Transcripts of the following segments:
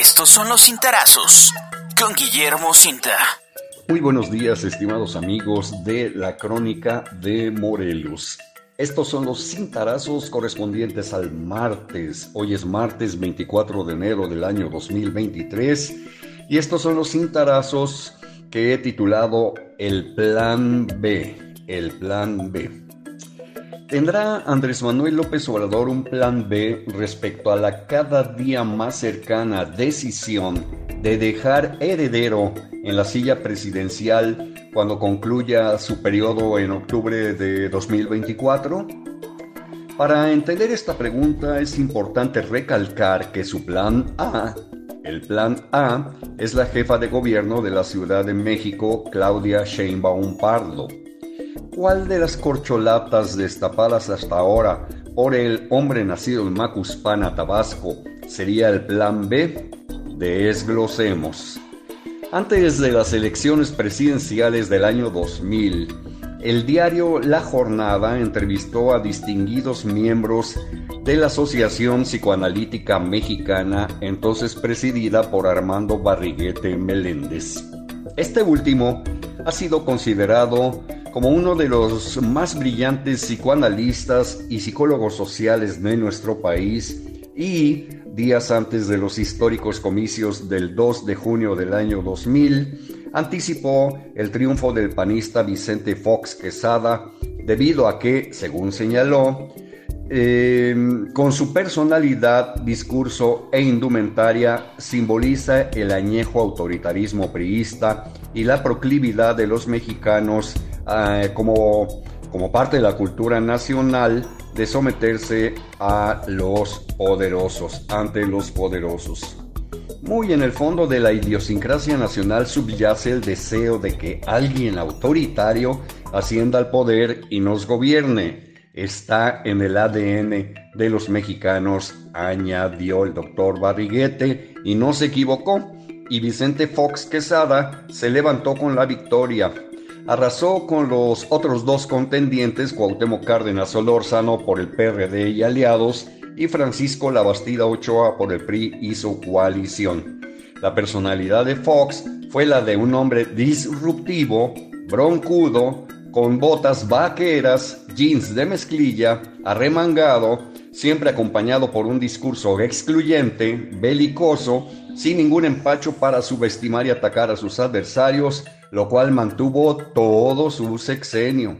Estos son los cintarazos con Guillermo Cinta. Muy buenos días, estimados amigos de la Crónica de Morelos. Estos son los cintarazos correspondientes al martes. Hoy es martes 24 de enero del año 2023 y estos son los cintarazos que he titulado El Plan B. El Plan B. ¿Tendrá Andrés Manuel López Obrador un plan B respecto a la cada día más cercana decisión de dejar heredero en la silla presidencial cuando concluya su periodo en octubre de 2024? Para entender esta pregunta es importante recalcar que su plan A, el plan A, es la jefa de gobierno de la Ciudad de México, Claudia Sheinbaum Pardo ¿Cuál de las corcholatas destapadas hasta ahora por el hombre nacido en Macuspana, Tabasco, sería el plan B? Desglosemos. Antes de las elecciones presidenciales del año 2000, el diario La Jornada entrevistó a distinguidos miembros de la Asociación Psicoanalítica Mexicana, entonces presidida por Armando Barriguete Meléndez. Este último ha sido considerado como uno de los más brillantes psicoanalistas y psicólogos sociales de nuestro país y días antes de los históricos comicios del 2 de junio del año 2000, anticipó el triunfo del panista Vicente Fox Quesada debido a que, según señaló, em, con su personalidad, discurso e indumentaria simboliza el añejo autoritarismo priista y la proclividad de los mexicanos eh, como, como parte de la cultura nacional de someterse a los poderosos, ante los poderosos. Muy en el fondo de la idiosincrasia nacional subyace el deseo de que alguien autoritario ascienda al poder y nos gobierne. Está en el ADN de los mexicanos, añadió el doctor Barriguete, y no se equivocó. Y Vicente Fox Quesada se levantó con la victoria, arrasó con los otros dos contendientes, Cuauhtémoc Cárdenas Solórzano por el PRD y aliados, y Francisco Labastida Ochoa por el PRI y su coalición. La personalidad de Fox fue la de un hombre disruptivo, broncudo, con botas vaqueras, jeans de mezclilla, arremangado, siempre acompañado por un discurso excluyente, belicoso, sin ningún empacho para subestimar y atacar a sus adversarios, lo cual mantuvo todo su sexenio.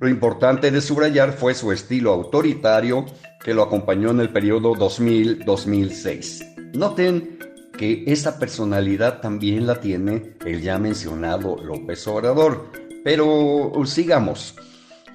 Lo importante de subrayar fue su estilo autoritario que lo acompañó en el periodo 2000-2006. Noten que esa personalidad también la tiene el ya mencionado López Obrador. Pero sigamos.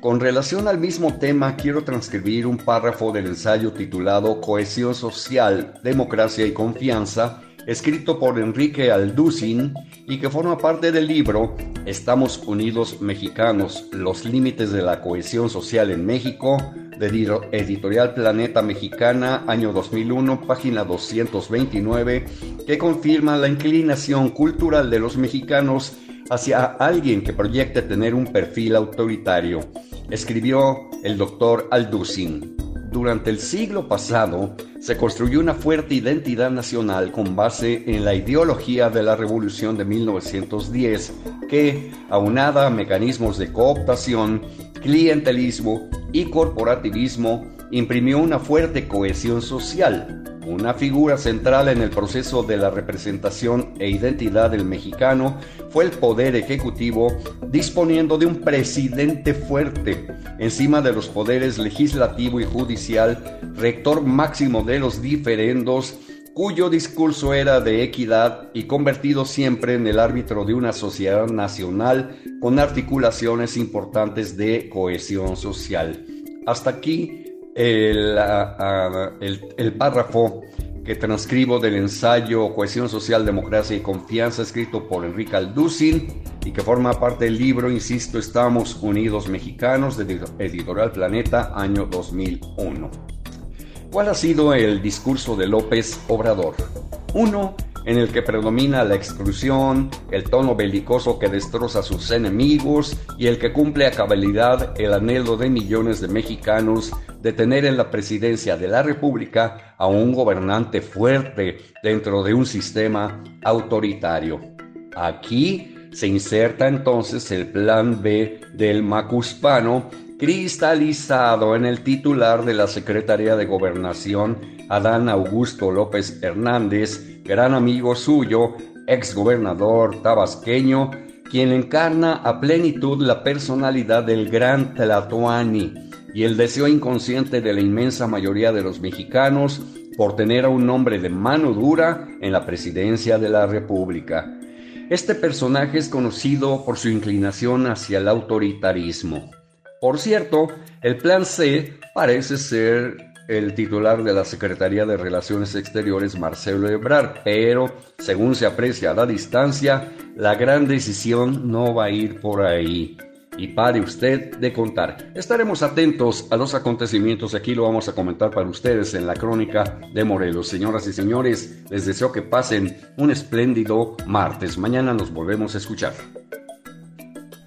Con relación al mismo tema, quiero transcribir un párrafo del ensayo titulado Cohesión Social, Democracia y Confianza, escrito por Enrique Alducin y que forma parte del libro Estamos Unidos Mexicanos, los límites de la cohesión social en México, de Editorial Planeta Mexicana, año 2001, página 229, que confirma la inclinación cultural de los mexicanos hacia alguien que proyecte tener un perfil autoritario, escribió el doctor Alducin. Durante el siglo pasado se construyó una fuerte identidad nacional con base en la ideología de la Revolución de 1910 que, aunada a mecanismos de cooptación, clientelismo y corporativismo, imprimió una fuerte cohesión social una figura central en el proceso de la representación e identidad del mexicano fue el poder ejecutivo disponiendo de un presidente fuerte encima de los poderes legislativo y judicial, rector máximo de los diferendos, cuyo discurso era de equidad y convertido siempre en el árbitro de una sociedad nacional con articulaciones importantes de cohesión social. Hasta aquí el, el, párrafo que transcribo del ensayo Cohesión Social, Democracia y Confianza, escrito por Enrique Alducin y que forma parte del libro, insisto, Estamos Unidos Mexicanos, de Editorial Planeta, año 2001. ¿Cuál ha sido el discurso de López Obrador? Uno, en el que predomina la exclusión, el tono belicoso que destroza a sus enemigos y el que cumple a cabalidad el anhelo de millones de mexicanos de tener en la presidencia de la República a un gobernante fuerte dentro de un sistema autoritario. Aquí se inserta entonces el plan B del macuspano cristalizado en el titular de la Secretaría de Gobernación, Adán Augusto López Hernández, gran amigo suyo, exgobernador tabasqueño, quien encarna a plenitud la personalidad del gran Tlatoani y el deseo inconsciente de la inmensa mayoría de los mexicanos por tener a un hombre de mano dura en la presidencia de la República. Este personaje es conocido por su inclinación hacia el autoritarismo. Por cierto, el Plan C parece ser el titular de la Secretaría de Relaciones Exteriores, Marcelo Ebrard, pero según se aprecia a la distancia, la gran decisión no va a ir por ahí y pare usted de contar. Estaremos atentos a los acontecimientos, aquí lo vamos a comentar para ustedes en la crónica de Morelos. Señoras y señores, les deseo que pasen un espléndido martes. Mañana nos volvemos a escuchar.